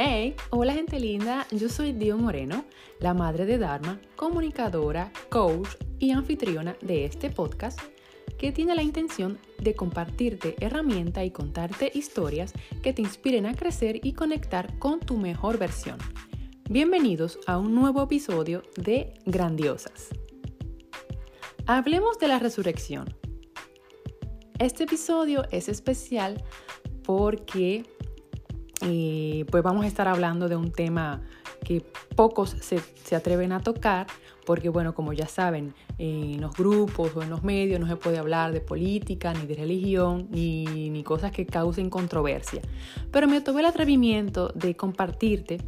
Hey, hola gente linda, yo soy Dio Moreno, la madre de Dharma, comunicadora, coach y anfitriona de este podcast que tiene la intención de compartirte herramientas y contarte historias que te inspiren a crecer y conectar con tu mejor versión. Bienvenidos a un nuevo episodio de Grandiosas. Hablemos de la resurrección. Este episodio es especial porque eh, pues vamos a estar hablando de un tema que pocos se, se, atreven a tocar, porque bueno, como ya saben, en los grupos o en los medios no se puede hablar de política, ni de religión, ni, ni cosas que causen controversia. Pero me tomé el atrevimiento de compartirte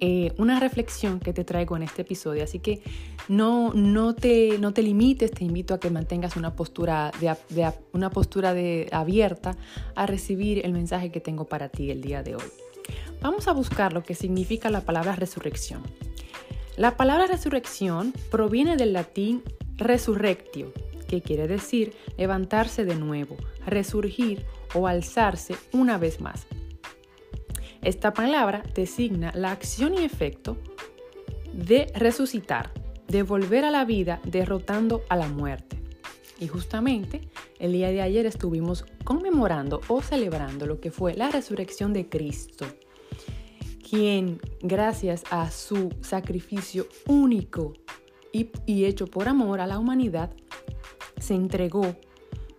eh, una reflexión que te traigo en este episodio. Así que no, no, te, no te limites, te invito a que mantengas una postura, de, una postura de, abierta a recibir el mensaje que tengo para ti el día de hoy. Vamos a buscar lo que significa la palabra resurrección. La palabra resurrección proviene del latín resurrectio, que quiere decir levantarse de nuevo, resurgir o alzarse una vez más. Esta palabra designa la acción y efecto de resucitar, de volver a la vida derrotando a la muerte. Y justamente el día de ayer estuvimos conmemorando o celebrando lo que fue la resurrección de Cristo, quien gracias a su sacrificio único y, hecho por amor a la humanidad, se entregó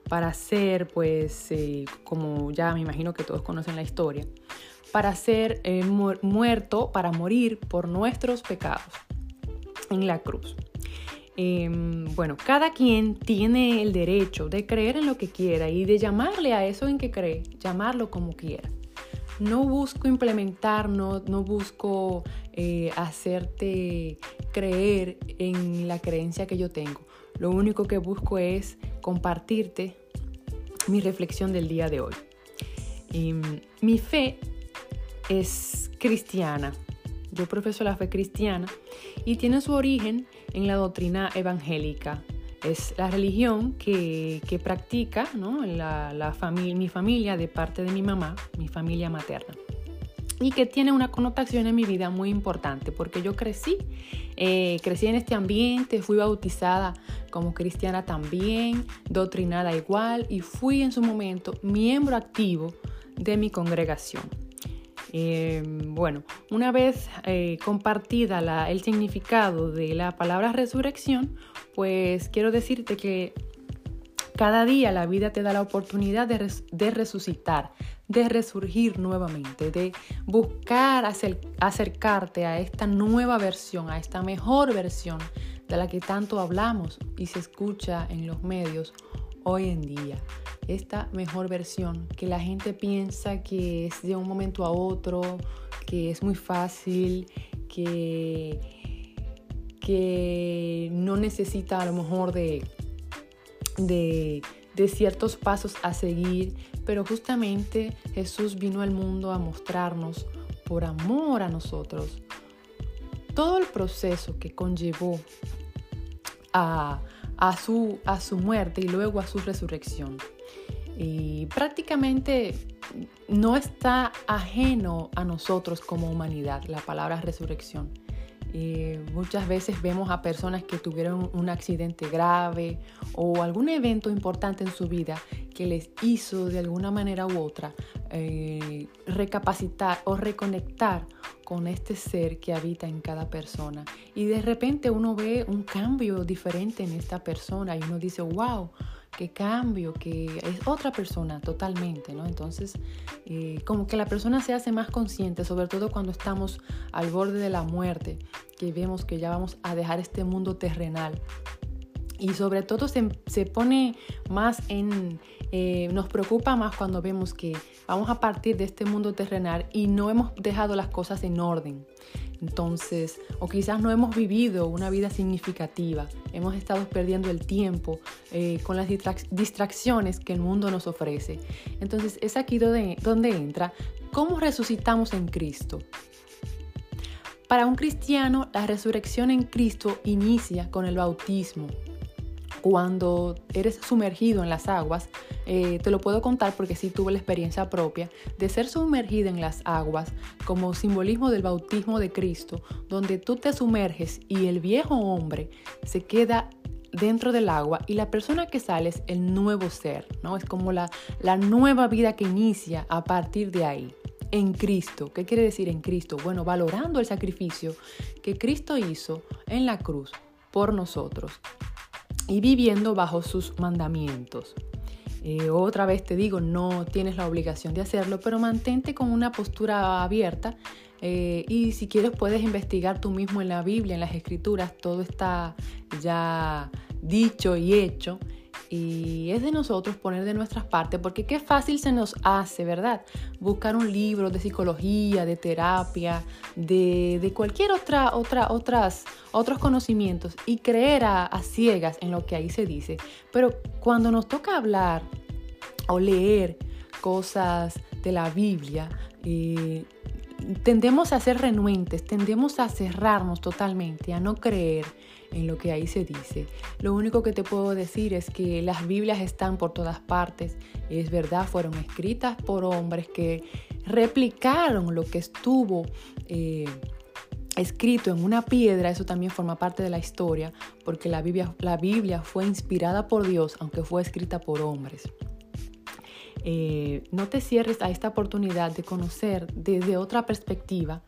para ser, pues, eh, como ya me imagino que todos conocen la historia, para ser eh, muerto, para morir por nuestros pecados en la cruz. Em, bueno, cada quien tiene el derecho de creer en lo que quiera y de llamarle a eso en que cree, llamarlo como quiera. No busco implementar, no, no busco eh, hacerte creer en la creencia que yo tengo. Lo único que busco es compartirte mi reflexión del día de hoy. Em, mi fe es cristiana. Yo profeso la fe cristiana y tiene su origen en la doctrina evangélica. Es la religión que, practica la, familia, mi familia de parte de mi mamá, mi familia materna. Y que tiene una connotación en mi vida muy importante porque yo crecí, eh, crecí en este ambiente, fui bautizada como cristiana también, doctrinada igual y fui en su momento miembro activo de mi congregación. Em, bueno, una vez eh, compartida el significado de la palabra resurrección, pues quiero decirte que cada día la vida te da la oportunidad de, resucitar, de resurgir nuevamente, de buscar acercarte a esta nueva versión, a esta mejor versión de la que tanto hablamos y se escucha en los medios hoy en día esta mejor versión, que la gente piensa que es de un momento a otro, que es muy fácil, que, que no necesita a lo mejor de, de, de ciertos pasos a seguir, pero justamente Jesús vino al mundo a mostrarnos por amor a nosotros todo el proceso que conllevó a, a, su, a su muerte y luego a su resurrección y prácticamente no está ajeno a nosotros como humanidad la palabra resurrección. muchas veces vemos a personas que tuvieron un accidente grave o algún evento importante en su vida que les hizo de alguna manera u otra eh, recapacitar o reconectar con este ser que habita en cada persona. Y de repente uno ve un cambio diferente en esta persona y uno dice, wow, qué cambio, que es otra persona totalmente, ¿no? Entonces, eh, como que la persona se hace más consciente, sobre todo cuando estamos al borde de la muerte, que vemos que ya vamos a dejar este mundo terrenal. Y sobre todo se, se pone más en, eh, nos preocupa más cuando vemos que vamos a partir de este mundo terrenal y no hemos dejado las cosas en orden. Entonces, o quizás no hemos vivido una vida significativa, hemos estado perdiendo el tiempo eh, con las distracciones que el mundo nos ofrece. Entonces, es aquí donde, donde entra cómo resucitamos en Cristo. Para un cristiano, la resurrección en Cristo inicia con el bautismo. cuando eres sumergido en las aguas, eh, te lo puedo contar porque sí tuve la experiencia propia de ser sumergida en las aguas como simbolismo del bautismo de Cristo, donde tú te sumerges y el viejo hombre se queda dentro del agua y la persona que sale es el nuevo ser, ¿no? Es como la, la nueva vida que inicia a partir de ahí en Cristo. ¿Qué quiere decir en Cristo? Bueno, valorando el sacrificio que Cristo hizo en la cruz por nosotros y viviendo bajo sus mandamientos. Eh, otra vez te digo, no tienes la obligación de hacerlo, pero mantente con una postura abierta eh, y si quieres puedes investigar tú mismo en la Biblia, en las escrituras, todo está ya dicho y hecho. Y es de nosotros poner de nuestras partes, porque qué fácil se nos hace, ¿verdad? Buscar un libro de psicología, de terapia, de, cualquier otra, otra, otras, otros conocimientos y creer a, ciegas en lo que ahí se dice. Pero cuando nos toca hablar o leer cosas de la Biblia, eh, tendemos a ser renuentes, tendemos a cerrarnos totalmente, a no creer en lo que ahí se dice. Lo único que te puedo decir es que las Biblias están por todas partes, es verdad, fueron escritas por hombres que replicaron lo que estuvo eh, escrito en una piedra, eso también forma parte de la historia, porque la Biblia, la Biblia fue inspirada por Dios, aunque fue escrita por hombres. Eh, no te cierres a esta oportunidad de conocer desde otra perspectiva,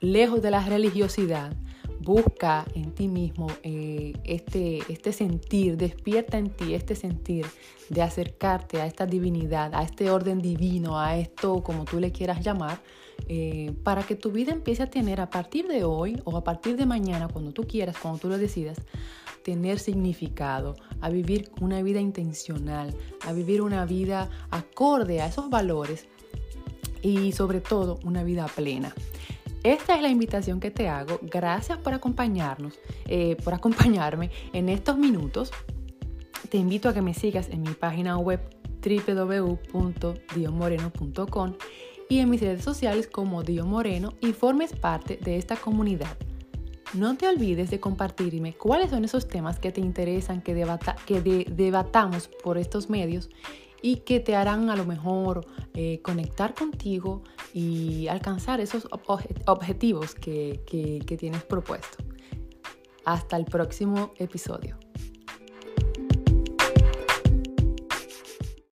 lejos de la religiosidad. Busca en ti mismo eh, este, este sentir, despierta en ti este sentir de acercarte a esta divinidad, a este orden divino, a esto como tú le quieras llamar, eh, para que tu vida empiece a tener a partir de hoy o a partir de mañana, cuando tú quieras, cuando tú lo decidas, tener significado, a vivir una vida intencional, a vivir una vida acorde a esos valores y sobre todo una vida plena. Esta es la invitación que te hago. Gracias por acompañarnos, eh, por acompañarme en estos minutos. Te invito a que me sigas en mi página web www.diomoreno.com y en mis redes sociales como Dio Moreno y formes parte de esta comunidad. No te olvides de compartirme cuáles son esos temas que te interesan que, debatamos por estos medios y que te harán a lo mejor eh, conectar contigo y alcanzar esos objetivos que tienes propuesto. Hasta el próximo episodio.